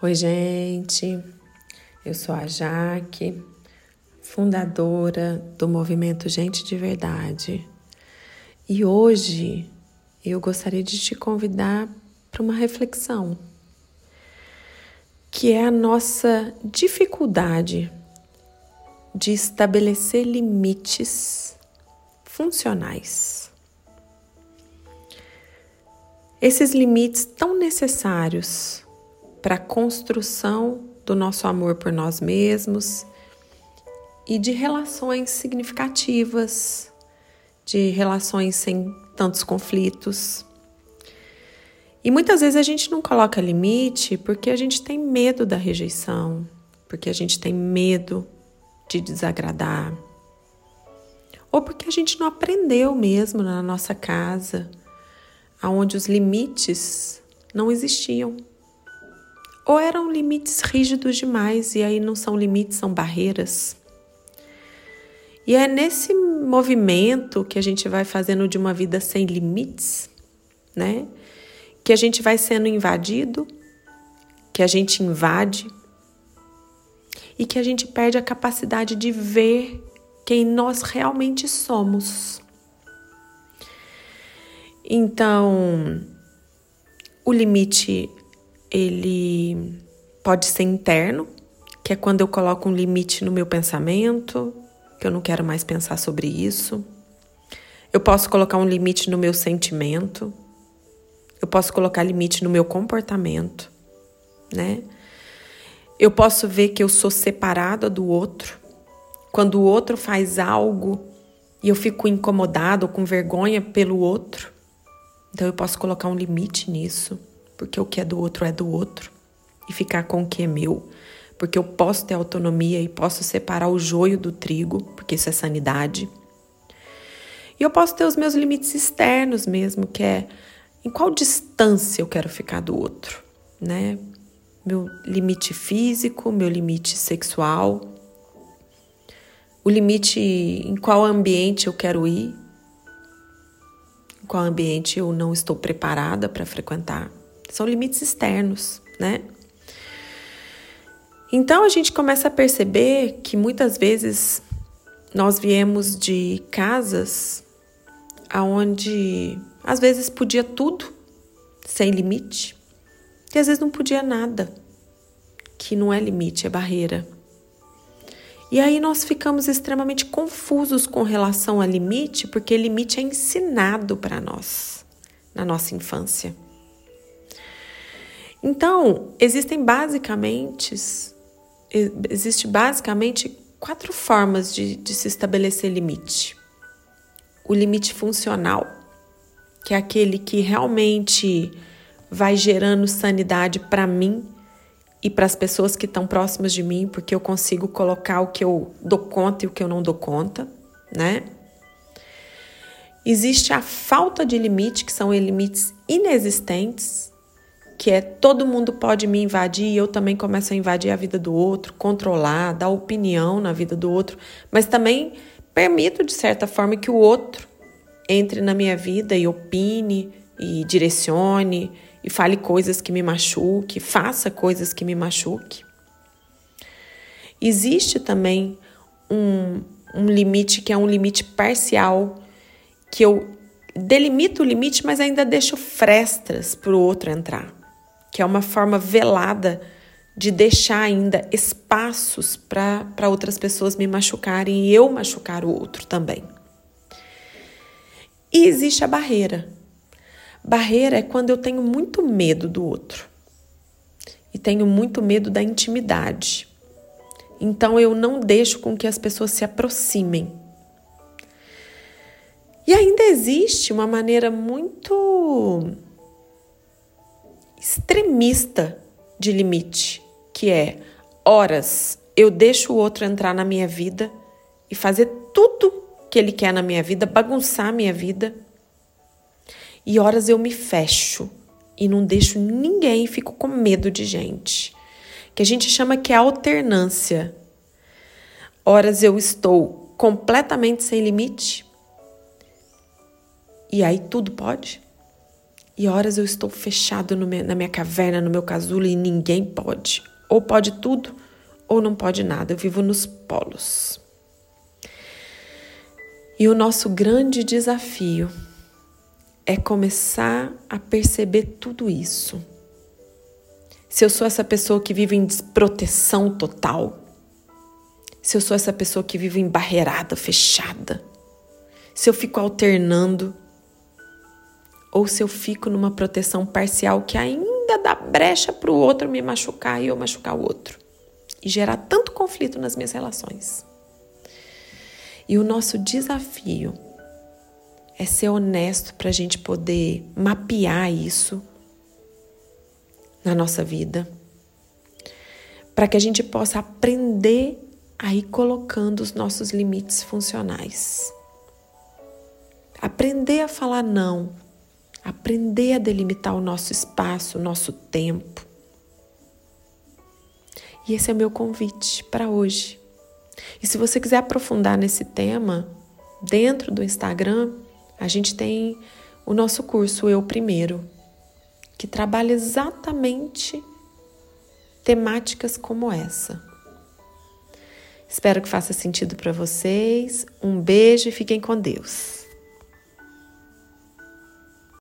Oi, gente. Eu sou a Jaque, fundadora do movimento Gente de Verdade. E hoje eu gostaria de te convidar para uma reflexão, que é a nossa dificuldade de estabelecer limites funcionais. Esses limites tão necessários para a construção do nosso amor por nós mesmos e de relações significativas, de relações sem tantos conflitos. E muitas vezes a gente não coloca limite porque a gente tem medo da rejeição, porque a gente tem medo de desagradar, ou porque a gente não aprendeu mesmo na nossa casa, aonde os limites não existiam ou eram limites rígidos demais e aí não são limites, são barreiras. E é nesse movimento que a gente vai fazendo de uma vida sem limites, né? Que a gente vai sendo invadido, que a gente invade e que a gente perde a capacidade de ver quem nós realmente somos. Então, o limite ele pode ser interno, que é quando eu coloco um limite no meu pensamento, que eu não quero mais pensar sobre isso. Eu posso colocar um limite no meu sentimento. Eu posso colocar limite no meu comportamento, né? Eu posso ver que eu sou separada do outro. Quando o outro faz algo e eu fico incomodado ou com vergonha pelo outro, então eu posso colocar um limite nisso porque o que é do outro é do outro, e ficar com o que é meu, porque eu posso ter autonomia e posso separar o joio do trigo, porque isso é sanidade. E eu posso ter os meus limites externos mesmo, que é em qual distância eu quero ficar do outro, né? Meu limite físico, meu limite sexual, o limite em qual ambiente eu quero ir, em qual ambiente eu não estou preparada para frequentar. São limites externos, né? Então a gente começa a perceber que muitas vezes nós viemos de casas aonde às vezes podia tudo sem limite e às vezes não podia nada, que não é limite, é barreira. E aí nós ficamos extremamente confusos com relação a limite, porque limite é ensinado para nós na nossa infância. Então, existem basicamente, existe basicamente quatro formas de, de se estabelecer limite. O limite funcional, que é aquele que realmente vai gerando sanidade para mim e para as pessoas que estão próximas de mim, porque eu consigo colocar o que eu dou conta e o que eu não dou conta, né? Existe a falta de limite, que são limites inexistentes, que é todo mundo pode me invadir e eu também começo a invadir a vida do outro, controlar, dar opinião na vida do outro, mas também permito de certa forma que o outro entre na minha vida e opine e direcione e fale coisas que me machuque, faça coisas que me machuque. Existe também um, um limite que é um limite parcial, que eu delimito o limite, mas ainda deixo frestas para o outro entrar que é uma forma velada de deixar ainda espaços para outras pessoas me machucarem e eu machucar o outro também. E existe a barreira. Barreira é quando eu tenho muito medo do outro e tenho muito medo da intimidade. Então eu não deixo com que as pessoas se aproximem. E ainda existe uma maneira muito extremista de limite, que é horas eu deixo o outro entrar na minha vida e fazer tudo que ele quer na minha vida, bagunçar a minha vida. E horas eu me fecho e não deixo ninguém, fico com medo de gente. Que a gente chama que é alternância. Horas eu estou completamente sem limite. E aí tudo pode. E horas eu estou fechado meu, na minha caverna, no meu casulo e ninguém pode. Ou pode tudo, ou não pode nada. Eu vivo nos polos. E o nosso grande desafio é começar a perceber tudo isso. Se eu sou essa pessoa que vive em desproteção total, se eu sou essa pessoa que vive embarreirada, fechada, se eu fico alternando ou se eu fico numa proteção parcial que ainda dá brecha para o outro me machucar e eu machucar o outro e gerar tanto conflito nas minhas relações. E o nosso desafio é ser honesto para a gente poder mapear isso na nossa vida, para que a gente possa aprender a ir colocando os nossos limites funcionais. Aprender a falar não aprender a delimitar o nosso espaço, o nosso tempo. E esse é o meu convite para hoje. E se você quiser aprofundar nesse tema, dentro do Instagram, a gente tem o nosso curso Eu Primeiro, que trabalha exatamente temáticas como essa. Espero que faça sentido para vocês. Um beijo e fiquem com Deus.